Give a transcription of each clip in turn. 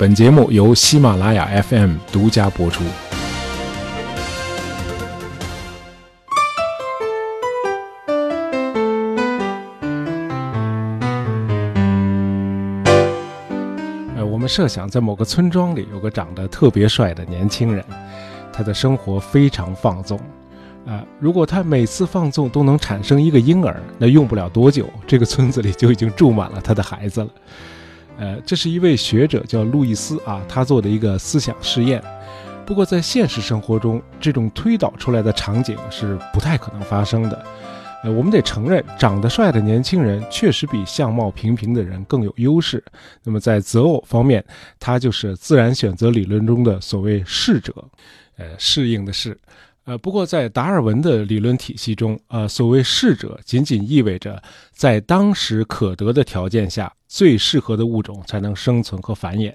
本节目由喜马拉雅 FM 独家播出。呃，我们设想在某个村庄里有个长得特别帅的年轻人，他的生活非常放纵。啊，如果他每次放纵都能产生一个婴儿，那用不了多久，这个村子里就已经住满了他的孩子了。呃，这是一位学者叫路易斯啊，他做的一个思想试验。不过在现实生活中，这种推导出来的场景是不太可能发生的。呃，我们得承认，长得帅的年轻人确实比相貌平平的人更有优势。那么在择偶方面，他就是自然选择理论中的所谓适者，呃，适应的适。呃，不过在达尔文的理论体系中，呃，所谓适者仅仅意味着在当时可得的条件下最适合的物种才能生存和繁衍。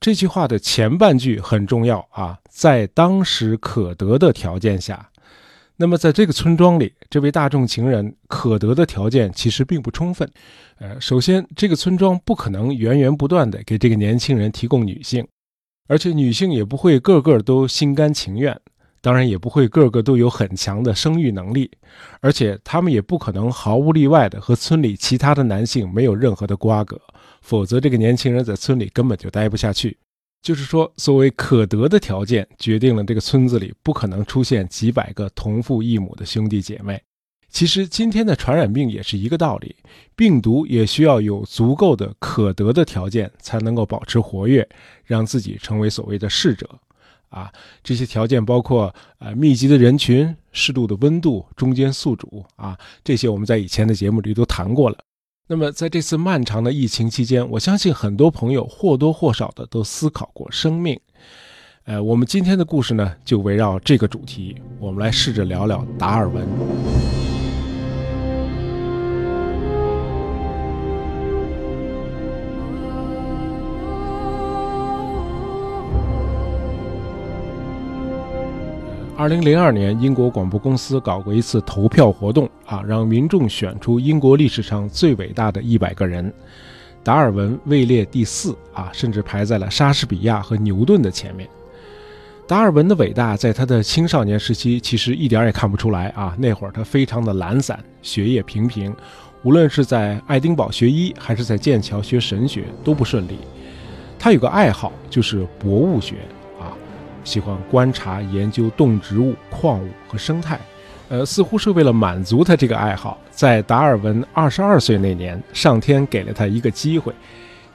这句话的前半句很重要啊，在当时可得的条件下。那么在这个村庄里，这位大众情人可得的条件其实并不充分。呃，首先，这个村庄不可能源源不断的给这个年轻人提供女性，而且女性也不会个个都心甘情愿。当然也不会个个都有很强的生育能力，而且他们也不可能毫无例外的和村里其他的男性没有任何的瓜葛，否则这个年轻人在村里根本就待不下去。就是说，所谓可得的条件，决定了这个村子里不可能出现几百个同父异母的兄弟姐妹。其实今天的传染病也是一个道理，病毒也需要有足够的可得的条件才能够保持活跃，让自己成为所谓的适者。啊，这些条件包括呃密集的人群、适度的温度、中间宿主啊，这些我们在以前的节目里都谈过了。那么在这次漫长的疫情期间，我相信很多朋友或多或少的都思考过生命。呃，我们今天的故事呢，就围绕这个主题，我们来试着聊聊达尔文。二零零二年，英国广播公司搞过一次投票活动啊，让民众选出英国历史上最伟大的一百个人。达尔文位列第四啊，甚至排在了莎士比亚和牛顿的前面。达尔文的伟大，在他的青少年时期其实一点也看不出来啊，那会儿他非常的懒散，学业平平，无论是在爱丁堡学医，还是在剑桥学神学，都不顺利。他有个爱好，就是博物学。喜欢观察研究动植物、矿物和生态，呃，似乎是为了满足他这个爱好，在达尔文二十二岁那年，上天给了他一个机会。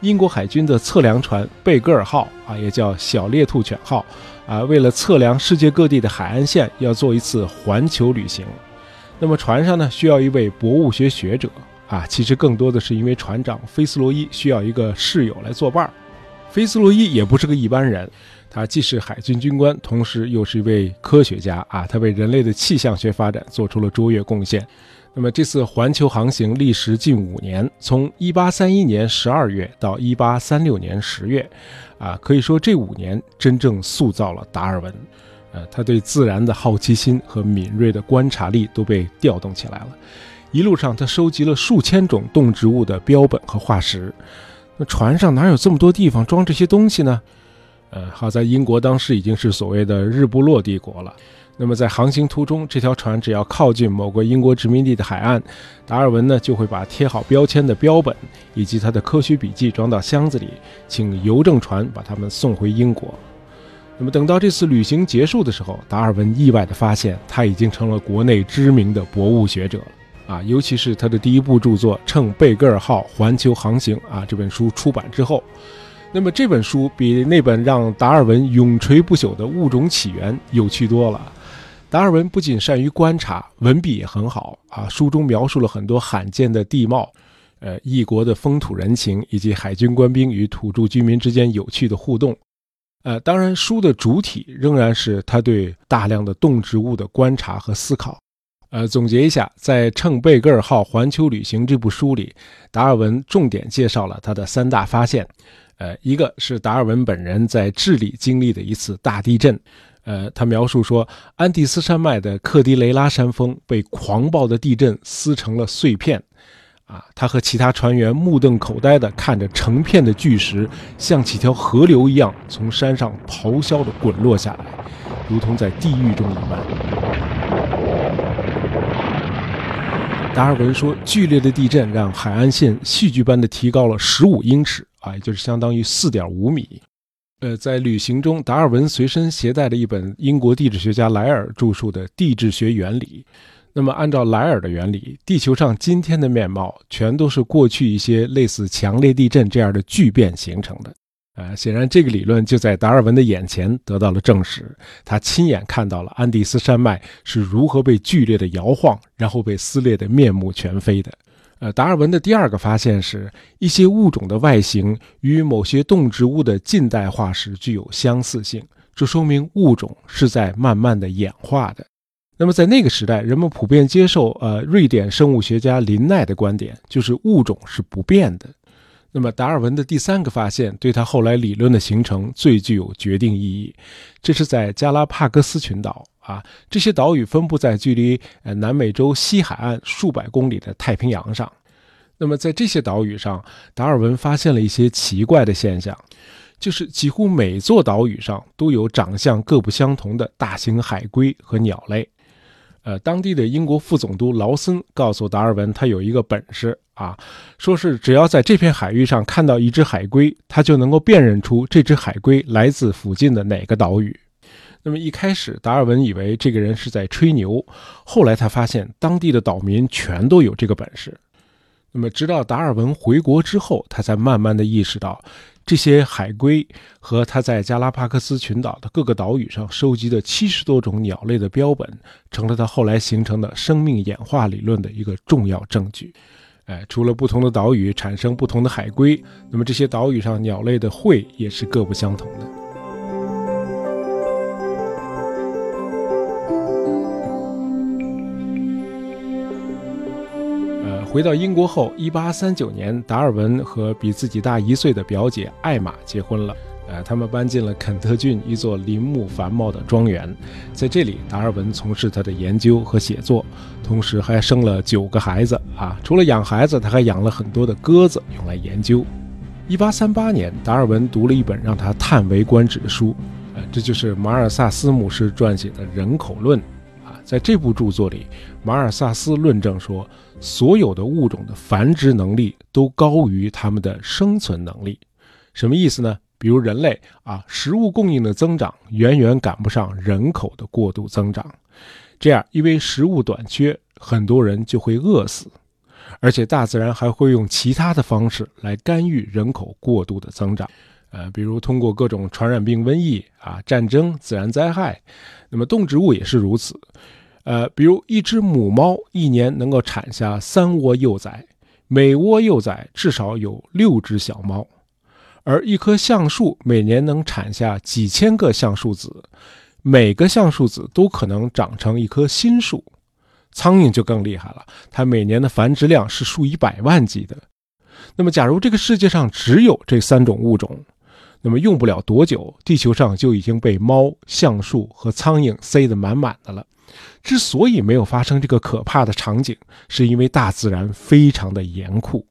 英国海军的测量船贝格尔号啊，也叫小猎兔犬号啊，为了测量世界各地的海岸线，要做一次环球旅行。那么船上呢，需要一位博物学学者啊，其实更多的是因为船长菲斯罗伊需要一个室友来作伴儿。菲斯罗伊也不是个一般人。他既是海军军官，同时又是一位科学家啊！他为人类的气象学发展做出了卓越贡献。那么这次环球航行历时近五年，从1831年12月到1836年10月，啊，可以说这五年真正塑造了达尔文。呃，他对自然的好奇心和敏锐的观察力都被调动起来了。一路上，他收集了数千种动植物的标本和化石。那船上哪有这么多地方装这些东西呢？呃，好在英国当时已经是所谓的日不落帝国了。那么在航行途中，这条船只要靠近某个英国殖民地的海岸，达尔文呢就会把贴好标签的标本以及他的科学笔记装到箱子里，请邮政船把他们送回英国。那么等到这次旅行结束的时候，达尔文意外地发现他已经成了国内知名的博物学者了啊！尤其是他的第一部著作《乘贝格尔号环球航行》啊这本书出版之后。那么这本书比那本让达尔文永垂不朽的《物种起源》有趣多了。达尔文不仅善于观察，文笔也很好啊。书中描述了很多罕见的地貌，呃，异国的风土人情，以及海军官兵与土著居民之间有趣的互动。呃，当然，书的主体仍然是他对大量的动植物的观察和思考。呃，总结一下，在《乘贝格尔号环球旅行》这部书里，达尔文重点介绍了他的三大发现。呃，一个是达尔文本人在智利经历的一次大地震，呃，他描述说，安第斯山脉的克迪雷拉山峰被狂暴的地震撕成了碎片，啊，他和其他船员目瞪口呆地看着成片的巨石像几条河流一样从山上咆哮地滚落下来，如同在地狱中一般。达尔文说：“剧烈的地震让海岸线戏剧般的提高了十五英尺，啊，也就是相当于四点五米。”呃，在旅行中，达尔文随身携带了一本英国地质学家莱尔著述的《地质学原理》。那么，按照莱尔的原理，地球上今天的面貌全都是过去一些类似强烈地震这样的巨变形成的。呃，显然这个理论就在达尔文的眼前得到了证实。他亲眼看到了安第斯山脉是如何被剧烈的摇晃，然后被撕裂的面目全非的。呃，达尔文的第二个发现是一些物种的外形与某些动植物的近代化石具有相似性，这说明物种是在慢慢的演化的。那么在那个时代，人们普遍接受呃瑞典生物学家林奈的观点，就是物种是不变的。那么达尔文的第三个发现对他后来理论的形成最具有决定意义。这是在加拉帕戈斯群岛啊，这些岛屿分布在距离呃南美洲西海岸数百公里的太平洋上。那么在这些岛屿上，达尔文发现了一些奇怪的现象，就是几乎每座岛屿上都有长相各不相同的大型海龟和鸟类。呃，当地的英国副总督劳森告诉达尔文，他有一个本事啊，说是只要在这片海域上看到一只海龟，他就能够辨认出这只海龟来自附近的哪个岛屿。那么一开始，达尔文以为这个人是在吹牛，后来他发现当地的岛民全都有这个本事。那么直到达尔文回国之后，他才慢慢的意识到。这些海龟和他在加拉帕克斯群岛的各个岛屿上收集的七十多种鸟类的标本，成了他后来形成的生命演化理论的一个重要证据。哎，除了不同的岛屿产生不同的海龟，那么这些岛屿上鸟类的喙也是各不相同的。回到英国后，1839年，达尔文和比自己大一岁的表姐艾玛结婚了。呃，他们搬进了肯特郡一座林木繁茂的庄园，在这里，达尔文从事他的研究和写作，同时还生了九个孩子。啊，除了养孩子，他还养了很多的鸽子用来研究。1838年，达尔文读了一本让他叹为观止的书，呃，这就是马尔萨斯牧师撰写的《人口论》。在这部著作里，马尔萨斯论证说。所有的物种的繁殖能力都高于它们的生存能力，什么意思呢？比如人类啊，食物供应的增长远远赶不上人口的过度增长，这样因为食物短缺，很多人就会饿死，而且大自然还会用其他的方式来干预人口过度的增长，呃，比如通过各种传染病、瘟疫啊、战争、自然灾害，那么动植物也是如此。呃，比如一只母猫一年能够产下三窝幼崽，每窝幼崽至少有六只小猫，而一棵橡树每年能产下几千个橡树子，每个橡树子都可能长成一棵新树。苍蝇就更厉害了，它每年的繁殖量是数以百万计的。那么，假如这个世界上只有这三种物种，那么用不了多久，地球上就已经被猫、橡树和苍蝇塞得满满的了。之所以没有发生这个可怕的场景，是因为大自然非常的严酷。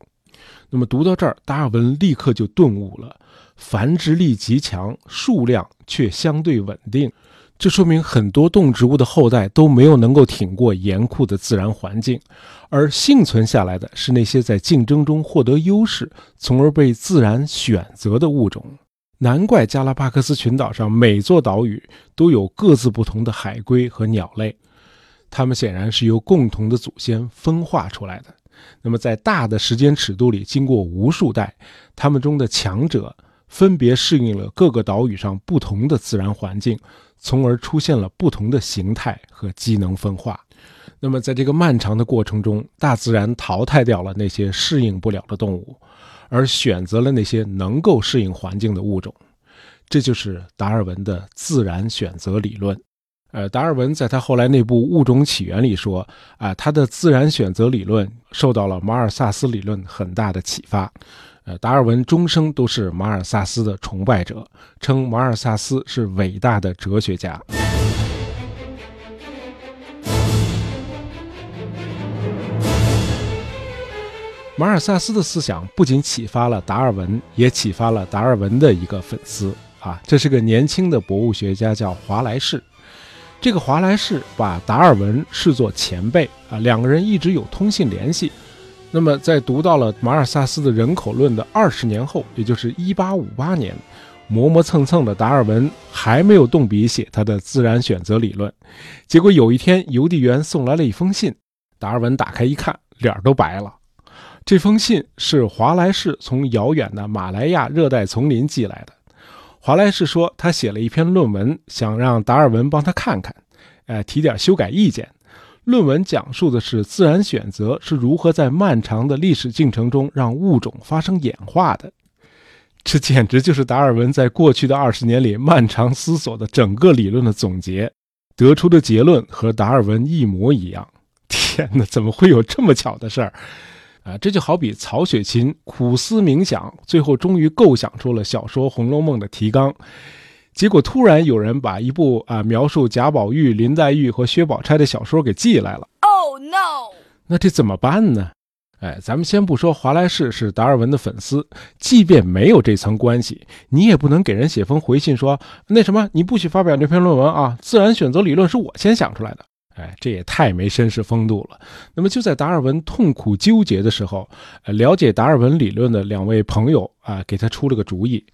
那么读到这儿，达尔文立刻就顿悟了：繁殖力极强，数量却相对稳定，这说明很多动植物的后代都没有能够挺过严酷的自然环境，而幸存下来的是那些在竞争中获得优势，从而被自然选择的物种。难怪加拉帕克斯群岛上每座岛屿都有各自不同的海龟和鸟类，它们显然是由共同的祖先分化出来的。那么，在大的时间尺度里，经过无数代，它们中的强者分别适应了各个岛屿上不同的自然环境，从而出现了不同的形态和机能分化。那么，在这个漫长的过程中，大自然淘汰掉了那些适应不了的动物。而选择了那些能够适应环境的物种，这就是达尔文的自然选择理论。呃，达尔文在他后来那部《物种起源》里说，啊，他的自然选择理论受到了马尔萨斯理论很大的启发。呃，达尔文终生都是马尔萨斯的崇拜者，称马尔萨斯是伟大的哲学家。马尔萨斯的思想不仅启发了达尔文，也启发了达尔文的一个粉丝啊，这是个年轻的博物学家，叫华莱士。这个华莱士把达尔文视作前辈啊，两个人一直有通信联系。那么，在读到了马尔萨斯的人口论的二十年后，也就是一八五八年，磨磨蹭蹭的达尔文还没有动笔写他的自然选择理论。结果有一天，邮递员送来了一封信，达尔文打开一看，脸都白了。这封信是华莱士从遥远的马来亚热带丛林寄来的。华莱士说，他写了一篇论文，想让达尔文帮他看看，哎，提点修改意见。论文讲述的是自然选择是如何在漫长的历史进程中让物种发生演化的。这简直就是达尔文在过去的二十年里漫长思索的整个理论的总结，得出的结论和达尔文一模一样。天哪，怎么会有这么巧的事儿？啊，这就好比曹雪芹苦思冥想，最后终于构想出了小说《红楼梦》的提纲，结果突然有人把一部啊描述贾宝玉、林黛玉和薛宝钗的小说给寄来了。Oh no！那这怎么办呢？哎，咱们先不说华莱士是达尔文的粉丝，即便没有这层关系，你也不能给人写封回信说那什么，你不许发表这篇论文啊！自然选择理论是我先想出来的。哎，这也太没绅士风度了。那么就在达尔文痛苦纠结的时候，呃，了解达尔文理论的两位朋友啊，给他出了个主意。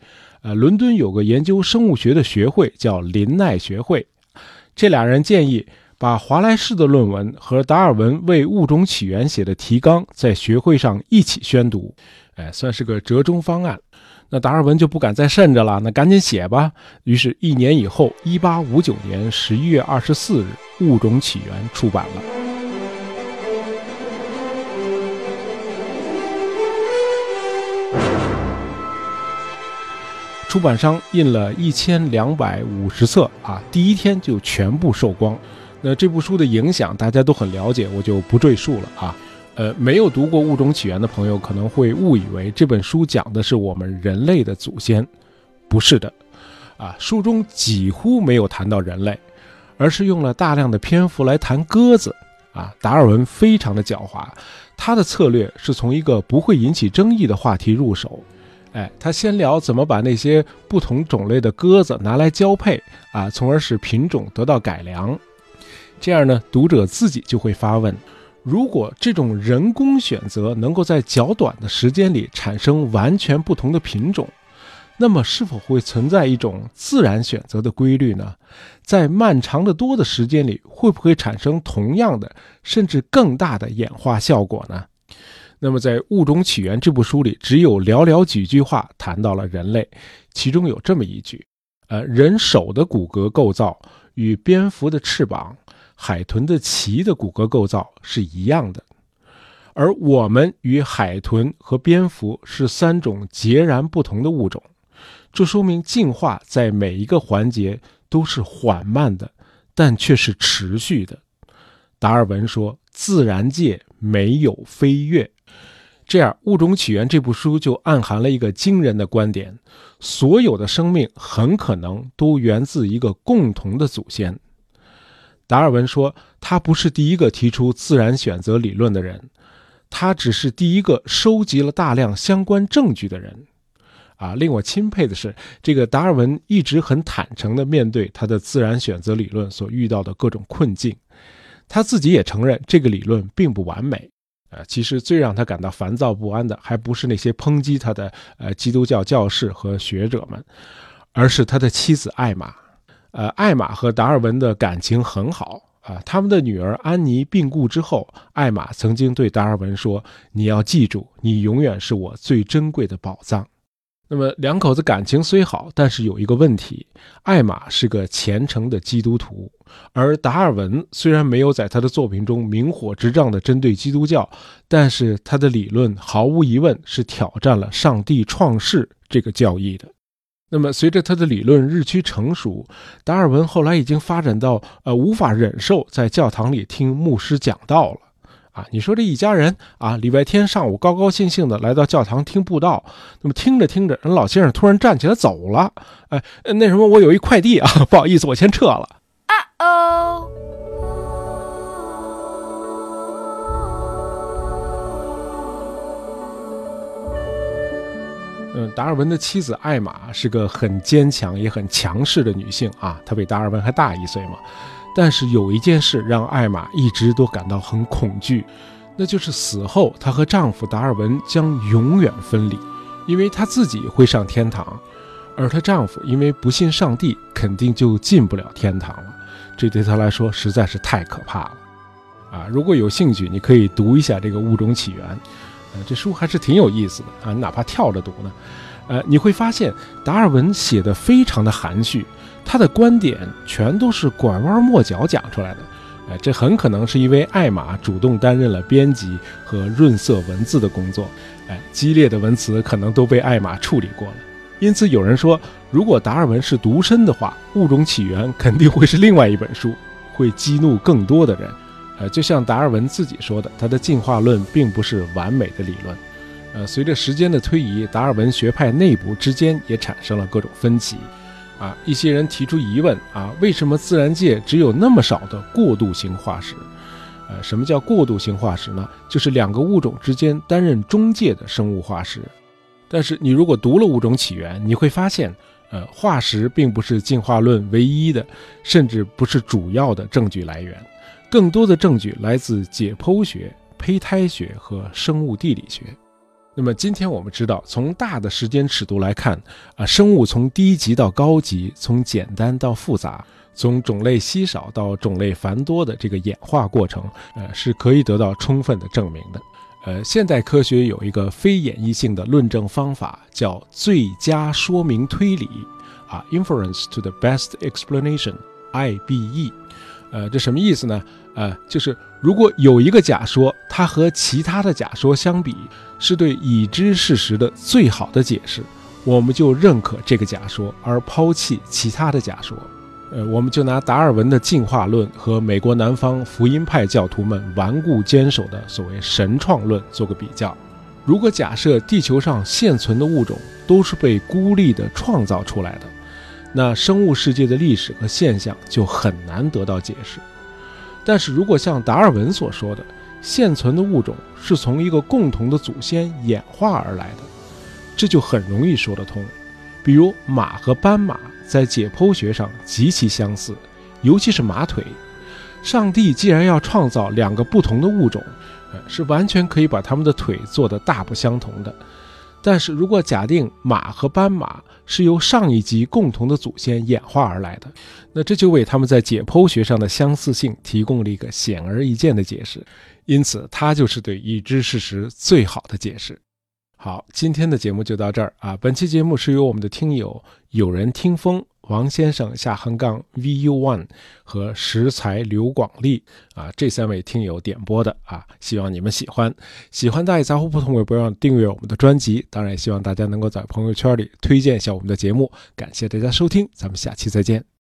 呃，伦敦有个研究生物学的学会叫林奈学会，这俩人建议把华莱士的论文和达尔文为物种起源写的提纲在学会上一起宣读，哎，算是个折中方案。那达尔文就不敢再慎着了，那赶紧写吧。于是，一年以后，一八五九年十一月二十四日，《物种起源》出版了。出版商印了一千两百五十册啊，第一天就全部售光。那这部书的影响大家都很了解，我就不赘述了啊。呃，没有读过《物种起源》的朋友可能会误以为这本书讲的是我们人类的祖先，不是的，啊，书中几乎没有谈到人类，而是用了大量的篇幅来谈鸽子。啊，达尔文非常的狡猾，他的策略是从一个不会引起争议的话题入手，哎，他先聊怎么把那些不同种类的鸽子拿来交配，啊，从而使品种得到改良，这样呢，读者自己就会发问。如果这种人工选择能够在较短的时间里产生完全不同的品种，那么是否会存在一种自然选择的规律呢？在漫长的多的时间里，会不会产生同样的甚至更大的演化效果呢？那么，在《物种起源》这部书里，只有寥寥几句话谈到了人类，其中有这么一句：呃，人手的骨骼构造与蝙蝠的翅膀。海豚的鳍的骨骼构造是一样的，而我们与海豚和蝙蝠是三种截然不同的物种，这说明进化在每一个环节都是缓慢的，但却是持续的。达尔文说：“自然界没有飞跃。”这样，《物种起源》这部书就暗含了一个惊人的观点：所有的生命很可能都源自一个共同的祖先。达尔文说：“他不是第一个提出自然选择理论的人，他只是第一个收集了大量相关证据的人。”啊，令我钦佩的是，这个达尔文一直很坦诚地面对他的自然选择理论所遇到的各种困境。他自己也承认这个理论并不完美。呃，其实最让他感到烦躁不安的，还不是那些抨击他的呃基督教教士和学者们，而是他的妻子艾玛。呃，艾玛和达尔文的感情很好啊。他们的女儿安妮病故之后，艾玛曾经对达尔文说：“你要记住，你永远是我最珍贵的宝藏。”那么两口子感情虽好，但是有一个问题：艾玛是个虔诚的基督徒，而达尔文虽然没有在他的作品中明火执仗地针对基督教，但是他的理论毫无疑问是挑战了上帝创世这个教义的。那么，随着他的理论日趋成熟，达尔文后来已经发展到呃无法忍受在教堂里听牧师讲道了。啊，你说这一家人啊，礼拜天上午高高兴兴的来到教堂听布道，那么听着听着，人老先生突然站起来走了。哎，那什么，我有一快递啊，不好意思，我先撤了。啊哦。嗯，达尔文的妻子艾玛是个很坚强也很强势的女性啊，她比达尔文还大一岁嘛。但是有一件事让艾玛一直都感到很恐惧，那就是死后她和丈夫达尔文将永远分离，因为她自己会上天堂，而她丈夫因为不信上帝，肯定就进不了天堂了。这对她来说实在是太可怕了啊！如果有兴趣，你可以读一下这个《物种起源》，呃，这书还是挺有意思的啊，你哪怕跳着读呢，呃，你会发现达尔文写的非常的含蓄。他的观点全都是拐弯抹角讲出来的，哎，这很可能是因为艾玛主动担任了编辑和润色文字的工作，哎，激烈的文词可能都被艾玛处理过了。因此，有人说，如果达尔文是独身的话，《物种起源》肯定会是另外一本书，会激怒更多的人。呃，就像达尔文自己说的，他的进化论并不是完美的理论。呃，随着时间的推移，达尔文学派内部之间也产生了各种分歧。啊，一些人提出疑问啊，为什么自然界只有那么少的过渡性化石？呃，什么叫过渡性化石呢？就是两个物种之间担任中介的生物化石。但是你如果读了《物种起源》，你会发现，呃，化石并不是进化论唯一的，甚至不是主要的证据来源。更多的证据来自解剖学、胚胎学和生物地理学。那么今天我们知道，从大的时间尺度来看，啊，生物从低级到高级，从简单到复杂，从种类稀少到种类繁多的这个演化过程，呃，是可以得到充分的证明的。呃，现代科学有一个非演绎性的论证方法，叫最佳说明推理，啊，inference to the best explanation，IBE。呃，这什么意思呢？呃，就是如果有一个假说，它和其他的假说相比，是对已知事实的最好的解释，我们就认可这个假说，而抛弃其他的假说。呃，我们就拿达尔文的进化论和美国南方福音派教徒们顽固坚守的所谓神创论做个比较。如果假设地球上现存的物种都是被孤立的创造出来的，那生物世界的历史和现象就很难得到解释。但是如果像达尔文所说的，现存的物种是从一个共同的祖先演化而来的，这就很容易说得通。比如马和斑马在解剖学上极其相似，尤其是马腿。上帝既然要创造两个不同的物种，呃，是完全可以把它们的腿做得大不相同的。但是如果假定马和斑马是由上一级共同的祖先演化而来的，那这就为他们在解剖学上的相似性提供了一个显而易见的解释。因此，它就是对已知事实最好的解释。好，今天的节目就到这儿啊。本期节目是由我们的听友有人听风王先生下横杠 vu one 和食材刘广利啊这三位听友点播的啊，希望你们喜欢。喜欢大爷杂货铺，同学不要订阅我们的专辑。当然，也希望大家能够在朋友圈里推荐一下我们的节目。感谢大家收听，咱们下期再见。